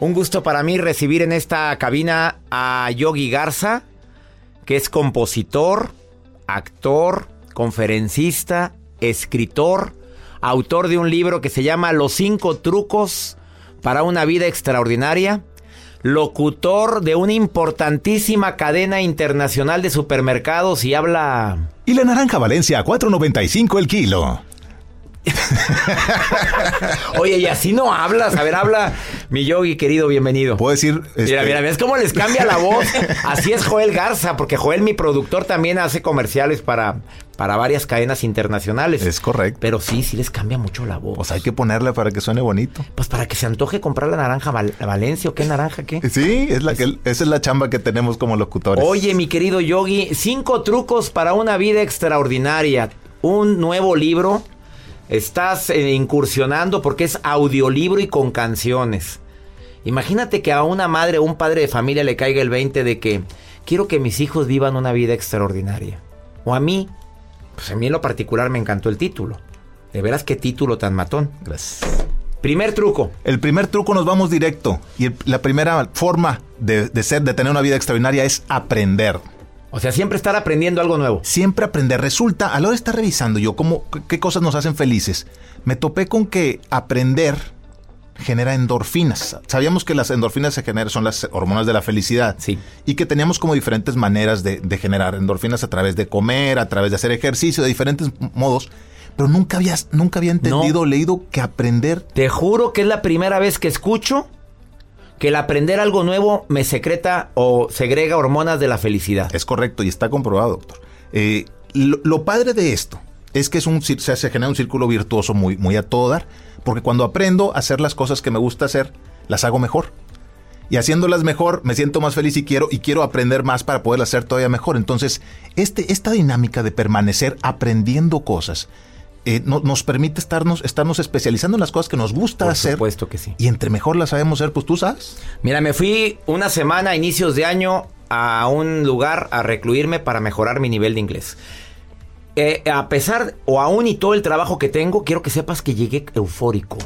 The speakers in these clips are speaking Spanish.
Un gusto para mí recibir en esta cabina a Yogi Garza, que es compositor, actor, conferencista, escritor, autor de un libro que se llama Los cinco trucos para una vida extraordinaria, locutor de una importantísima cadena internacional de supermercados y habla... Y la naranja Valencia a 4.95 el kilo. Oye, y así no hablas. A ver, habla mi Yogi, querido, bienvenido. Puedo decir. Mira, este, mira, ¿ves cómo les cambia la voz? Así es Joel Garza, porque Joel, mi productor, también hace comerciales para, para varias cadenas internacionales. Es correcto. Pero sí, sí les cambia mucho la voz. Pues hay que ponerle para que suene bonito. Pues para que se antoje comprar la naranja Val- Valencia o qué naranja, qué. Sí, es la que, esa es la chamba que tenemos como locutores. Oye, mi querido Yogi, cinco trucos para una vida extraordinaria. Un nuevo libro. Estás eh, incursionando porque es audiolibro y con canciones. Imagínate que a una madre o un padre de familia le caiga el 20 de que quiero que mis hijos vivan una vida extraordinaria. O a mí, pues a mí en lo particular me encantó el título. De veras qué título tan matón. Gracias. Primer truco. El primer truco nos vamos directo. Y el- la primera forma de, de ser, de tener una vida extraordinaria es aprender. O sea, siempre estar aprendiendo algo nuevo. Siempre aprender. Resulta, a la hora de estar revisando yo cómo, qué- cosas nos hacen felices, me topé con que aprender genera endorfinas. Sabíamos que las endorfinas se generan, son las hormonas de la felicidad. Sí. Y que teníamos como diferentes maneras de, de generar endorfinas a través de comer, a través de hacer ejercicio, de diferentes modos. Pero nunca había, nunca había entendido o leído que aprender Te juro que es la primera vez que escucho que el aprender algo nuevo me secreta o segrega hormonas de la felicidad. Es correcto y está comprobado, doctor. Eh, lo, padre de esto es que es un, se, se genera un círculo virtuoso muy, muy a todo dar, porque cuando aprendo a hacer las cosas que me gusta hacer, las hago mejor. Y haciéndolas mejor, me siento más feliz y quiero, y quiero aprender más para poderlas hacer todavía mejor. Entonces, este, esta dinámica de permanecer aprendiendo cosas eh, no- nos permite estarnos, estarnos especializando en las cosas que nos gusta Por hacer. supuesto que sí. Y entre mejor las sabemos hacer, pues tú sabes. Mira, me fui una semana a inicios de año a un lugar a recluirme para mejorar mi nivel de inglés. Eh, a pesar o aún y todo el trabajo que tengo, quiero que sepas que llegué eufórico.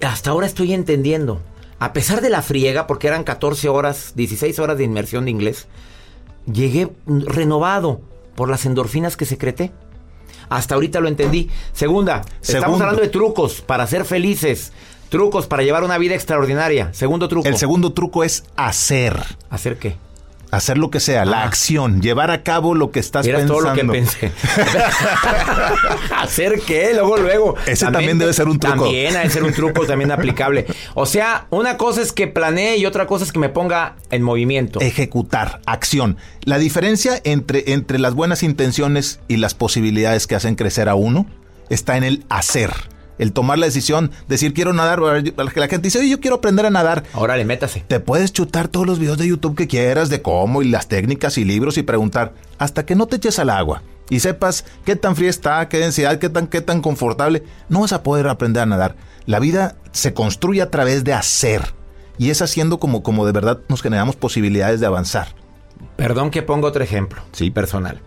Hasta ahora estoy entendiendo. A pesar de la friega, porque eran 14 horas, 16 horas de inmersión de inglés, llegué renovado por las endorfinas que secreté. Hasta ahorita lo entendí. Segunda, estamos hablando de trucos para ser felices. Trucos para llevar una vida extraordinaria. Segundo truco. El segundo truco es hacer. ¿Hacer qué? Hacer lo que sea, la acción, llevar a cabo lo que estás Era pensando. todo lo que pensé. ¿Hacer qué? Luego, luego. Ese también debe ser un truco. También debe ser un truco también aplicable. O sea, una cosa es que planee y otra cosa es que me ponga en movimiento. Ejecutar, acción. La diferencia entre, entre las buenas intenciones y las posibilidades que hacen crecer a uno está en el hacer. El tomar la decisión, decir quiero nadar, que la gente dice, oye, yo quiero aprender a nadar. Ahora le métase. Te puedes chutar todos los videos de YouTube que quieras de cómo y las técnicas y libros y preguntar hasta que no te eches al agua y sepas qué tan fría está, qué densidad, qué tan, qué tan confortable, no vas a poder aprender a nadar. La vida se construye a través de hacer y es haciendo como, como de verdad nos generamos posibilidades de avanzar. Perdón que ponga otro ejemplo. Sí. Personal.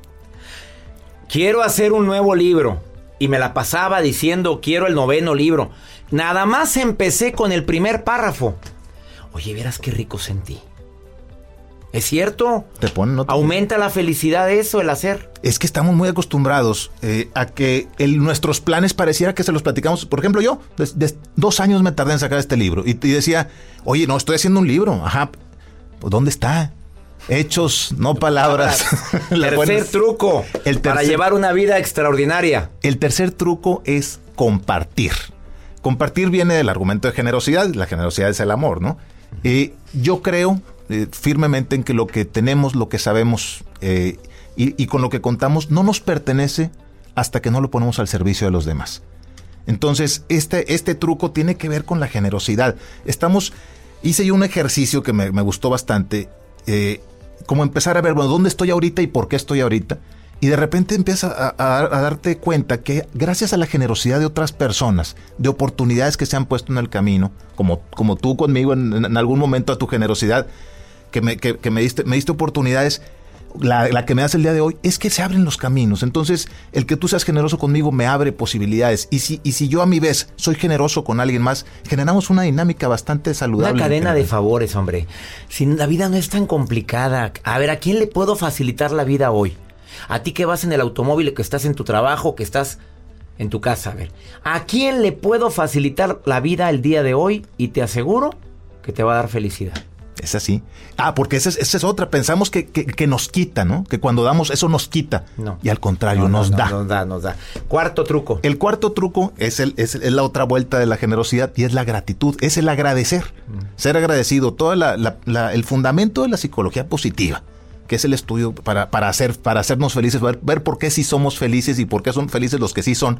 Quiero hacer un nuevo libro. Y me la pasaba diciendo, quiero el noveno libro. Nada más empecé con el primer párrafo. Oye, verás qué rico sentí. ¿Es cierto? Te ponen Aumenta la felicidad eso, el hacer. Es que estamos muy acostumbrados eh, a que el- nuestros planes pareciera que se los platicamos. Por ejemplo, yo, des- des- dos años me tardé en sacar este libro y, y decía, oye, no, estoy haciendo un libro. Ajá, pues ¿dónde está? Hechos, no palabras. Las Tercer truco El para llevar una vida extraordinaria. El tercer truco es compartir. Compartir viene del argumento de generosidad. La generosidad es el amor, ¿no? Eh, yo creo eh, firmemente en que lo que tenemos, lo que sabemos eh, y, y con lo que contamos no nos pertenece hasta que no lo ponemos al servicio de los demás. Entonces, este, este truco tiene que ver con la generosidad. Estamos, hice yo un ejercicio que me, me gustó bastante, eh, como empezar a ver, bueno, ¿dónde estoy ahorita y por qué estoy ahorita? Y de repente empiezas a, a- darte cuenta que gracias a la generosidad de otras personas, de oportunidades que se han puesto en el camino, como, como tú conmigo en, en- algún momento a tu generosidad, que me, que me diste, me diste oportunidades, la, la que me das el día de hoy, es que se abren los caminos. Entonces, el que tú seas generoso conmigo me abre posibilidades. Y si, y si yo a mi vez soy generoso con alguien más, generamos una dinámica bastante saludable. Una cadena de favores, hombre. Si la vida no es tan complicada. A ver, ¿a quién le puedo facilitar la vida hoy? A ti que vas en el automóvil, que estás en tu trabajo, que estás en tu casa. A ver, ¿a quién le puedo facilitar la vida el día de hoy? Y te aseguro que te va a dar felicidad. Es así. Ah, porque esa es, esa es otra. Pensamos que, que- que nos quita, ¿no? Que cuando damos eso nos quita. No. Y al contrario, No, no, nos no, da. Nos da, nos da. Cuarto truco. El cuarto truco es, el, es, es la otra vuelta de la generosidad y es la gratitud, es el agradecer, ser agradecido, todo la- la- la- el fundamento de la psicología positiva, que es el estudio para, para, hacer, para hacernos felices, ver, ver por qué sí somos felices y por qué son felices los que sí son,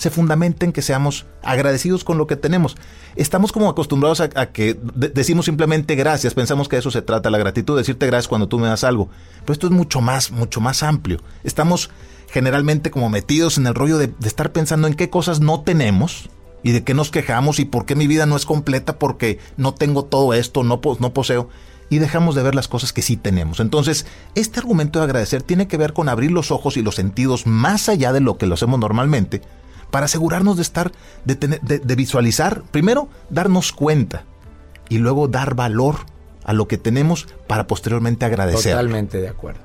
se fundamenta en que seamos agradecidos con lo que tenemos. Estamos como acostumbrados a, que de- decimos simplemente gracias, pensamos que eso se trata, la gratitud, decirte gracias cuando tú me das algo. Pero esto es mucho más, mucho más amplio. Estamos generalmente como metidos en el rollo de, estar pensando en qué cosas no tenemos y de qué nos quejamos y por qué mi vida no es completa porque no tengo todo esto, no, no poseo. Y dejamos de ver las cosas que sí tenemos. Entonces, este argumento de agradecer tiene que ver con abrir los ojos y los sentidos más allá de lo que lo hacemos normalmente para asegurarnos de estar, de, tener, de, de visualizar, primero darnos cuenta y luego dar valor a lo que tenemos para posteriormente agradecer. Totalmente de acuerdo.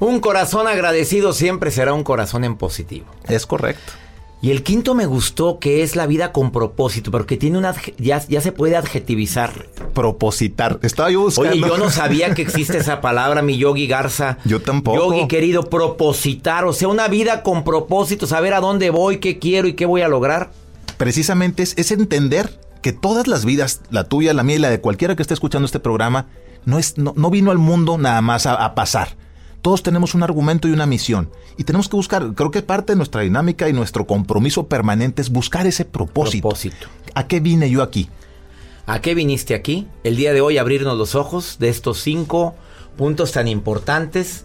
Un corazón agradecido siempre será un corazón en positivo. Es correcto. Y el quinto me gustó, que es la vida con propósito, porque tiene una ya, ya se puede adjetivizar. Propositar. Estaba yo buscando. Oye, yo no sabía que existe esa palabra, mi Yogi Garza. Yo tampoco. Yogi querido, propositar, o sea, una vida con propósito, saber a dónde voy, qué quiero y qué voy a lograr. precisamente es, es entender que todas las vidas, la tuya, la mía y la de cualquiera que esté escuchando este programa, no, es, no, no vino al mundo nada más a, a pasar. Todos tenemos un argumento y una misión. Y tenemos que buscar, creo que parte de nuestra dinámica y nuestro compromiso permanente es buscar ese propósito. Propósito. ¿A qué vine yo aquí? ¿A qué viniste aquí? El día de hoy abrirnos los ojos de estos cinco puntos tan importantes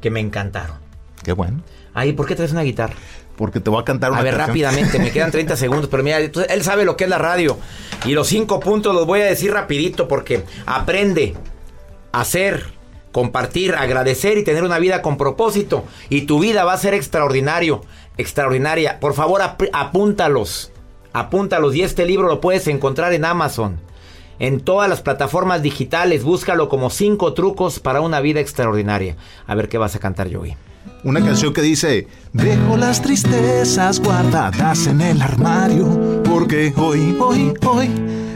que me encantaron. Qué bueno. Ay, ¿por qué traes una guitarra? Porque te voy a cantar una A ver, canción. rápidamente, me quedan 30 segundos, pero mira, él sabe lo que es la radio. Y los cinco puntos los voy a decir rapidito porque aprende, hacer, compartir, agradecer y tener una vida con propósito. Y tu vida va a ser extraordinario, extraordinaria. Por favor, ap- apúntalos, apúntalos. Y este libro lo puedes encontrar en Amazon. En todas las plataformas digitales, búscalo como cinco trucos para una vida extraordinaria. A ver qué vas a cantar, Joey. Una canción que dice, dejo las tristezas guardadas en el armario, porque hoy, hoy, hoy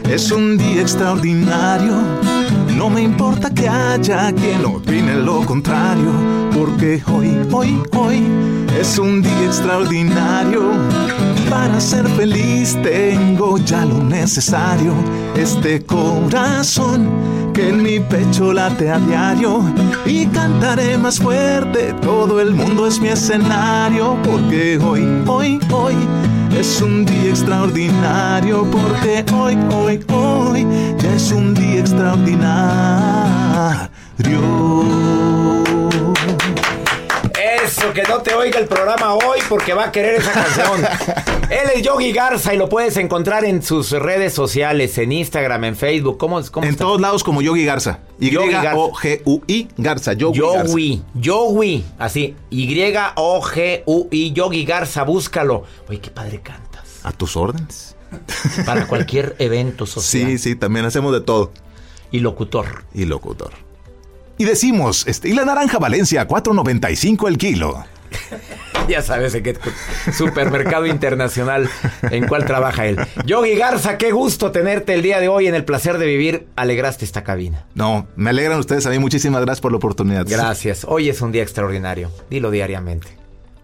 es un día extraordinario. No me importa que haya quien opine lo contrario, porque hoy, hoy, hoy es un día extraordinario. Para ser feliz tengo ya lo necesario, este corazón que en mi pecho late a diario y cantaré más fuerte, todo el mundo es mi escenario, porque hoy, hoy, hoy es un día extraordinario, porque hoy, hoy, hoy es un día extraordinario. Eso, que no te oiga el programa hoy porque va a querer esa canción. Él es Yogi Garza y lo puedes encontrar en sus redes sociales, en Instagram, en Facebook. ¿Cómo, cómo En está? todos lados como Yogi Garza. Y-O-G-U-I Garza. Yogi Garza. Yogi, Yogi, así, Y-O-G-U-I, Yogi Garza, búscalo. Oye, qué padre cantas. A tus órdenes. Para cualquier evento social. Sí, sí, también hacemos de todo. Y locutor. Y locutor. Y decimos, este, y la naranja Valencia, 4.95 el kilo. Ya sabes en qué supermercado internacional en cuál trabaja él. Yogi Garza, qué gusto tenerte el día de hoy en el placer de vivir. Alegraste esta cabina. No, me alegran ustedes a mí. Muchísimas gracias por la oportunidad. Gracias. Hoy es un día extraordinario. Dilo diariamente.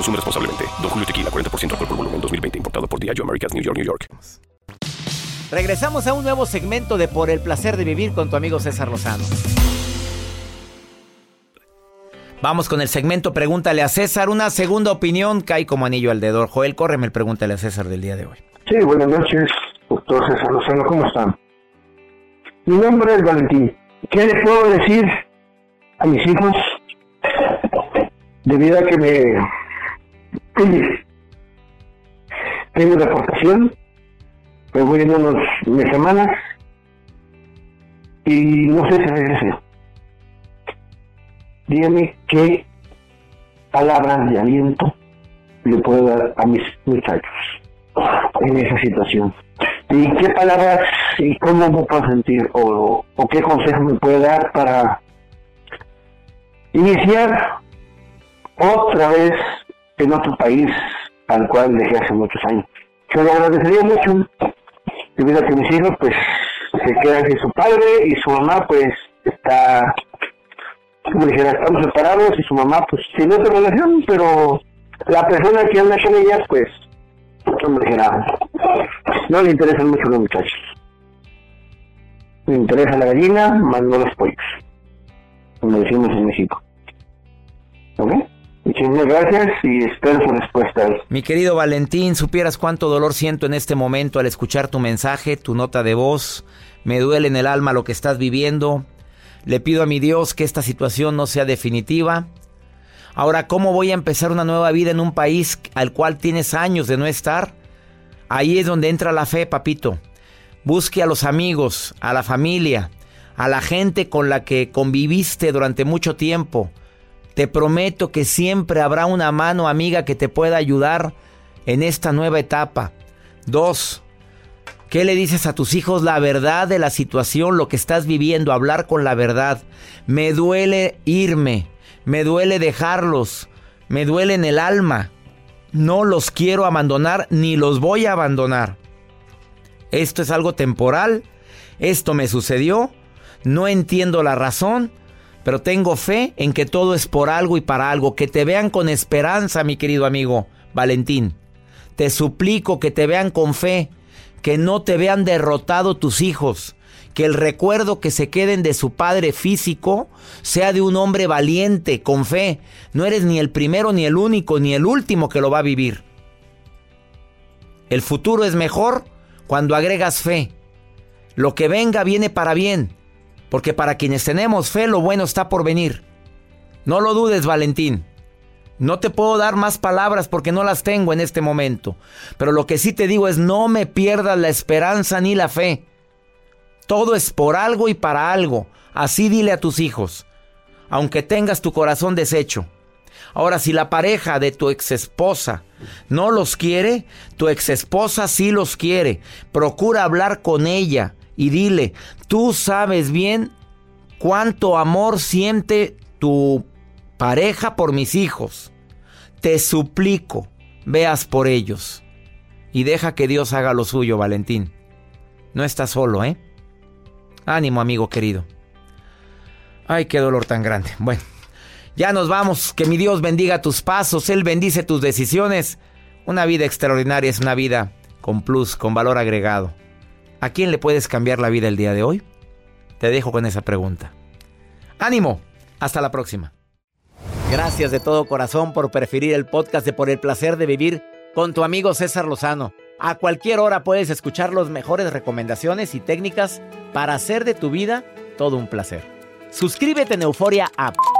Consume responsablemente. Don Julio Tequila, 40% alcohol por volumen, 2020. Importado por Diageo Americas, New York, New York. Regresamos a un nuevo segmento de Por el placer de vivir con tu amigo César Lozano. Vamos con el segmento Pregúntale a César. Una segunda opinión cae como anillo al dedo. Joel, córreme el Pregúntale a César del día de hoy. Sí, buenas noches, doctor César Lozano, ¿cómo están? Mi nombre es Valentín. ¿Qué le puedo decir a mis hijos debido a que me tengo deportación? Me voy en unos unas semanas y no sé si regrese. Dígame qué palabras de aliento le puedo dar a mis muchachos en esa situación. ¿Y qué palabras y cómo me puedo sentir o, o qué consejos me puede dar para iniciar otra vez en otro país al cual dejé hace muchos años? Yo le agradecería mucho debido a que mis hijos pues se quedan sin su padre y su mamá pues está como dijera, estamos separados y su mamá pues tiene otra relación, pero la persona que anda con ella pues como dijera, no le interesan mucho los muchachos. Le interesa la gallina, más no los pollos, como decimos en México. Muchísimas gracias y espero su respuesta. Mi querido Valentín, supieras cuánto dolor siento en este momento al escuchar tu mensaje, tu nota de voz. Me duele en el alma lo que estás viviendo. Le pido a mi Dios que esta situación no sea definitiva. Ahora, ¿cómo voy a empezar una nueva vida en un país al cual tienes años de no estar? Ahí es donde entra la fe, papito. Busque a los amigos, a la familia, a la gente con la que conviviste durante mucho tiempo. Te prometo que siempre habrá una mano amiga que te pueda ayudar en esta nueva etapa. Dos, ¿qué le dices a tus hijos? La verdad de la situación, lo que estás viviendo, hablar con la verdad. Me duele irme, me duele dejarlos, me duele en el alma. No los quiero abandonar ni los voy a abandonar. Esto es algo temporal, esto me sucedió, no entiendo la razón, pero tengo fe en que todo es por algo y para algo. Que te vean con esperanza, mi querido amigo Valentín. Te suplico que te vean con fe, que no te vean derrotado tus hijos, que el recuerdo que se queden de su padre físico sea de un hombre valiente, con fe. No eres ni el primero, ni el único, ni el último que lo va a vivir. El futuro es mejor cuando agregas fe. Lo que venga viene para bien, porque para quienes tenemos fe lo bueno está por venir. No lo dudes, Valentín. No te puedo dar más palabras porque no las tengo en este momento. Pero lo que sí te digo es no me pierdas la esperanza ni la fe. Todo es por algo y para algo. Así dile a tus hijos. Aunque tengas tu corazón deshecho. Ahora, si la pareja de tu exesposa no los quiere, tu exesposa sí los quiere. Procura hablar con ella y dile, tú sabes bien cuánto amor siente tu pareja por mis hijos. Te suplico, veas por ellos. Y deja que Dios haga lo suyo, Valentín. No estás solo, ¿eh? Ánimo, amigo querido. Ay, qué dolor tan grande. Bueno, ya nos vamos. Que mi Dios bendiga tus pasos. Él bendice tus decisiones. Una vida extraordinaria es una vida con plus, con valor agregado. ¿A quién le puedes cambiar la vida el día de hoy? Te dejo con esa pregunta. Ánimo. Hasta la próxima. Gracias de todo corazón por preferir el podcast de Por el placer de vivir con tu amigo César Lozano. A cualquier hora puedes escuchar las mejores recomendaciones y técnicas para hacer de tu vida todo un placer. Suscríbete en Euforia App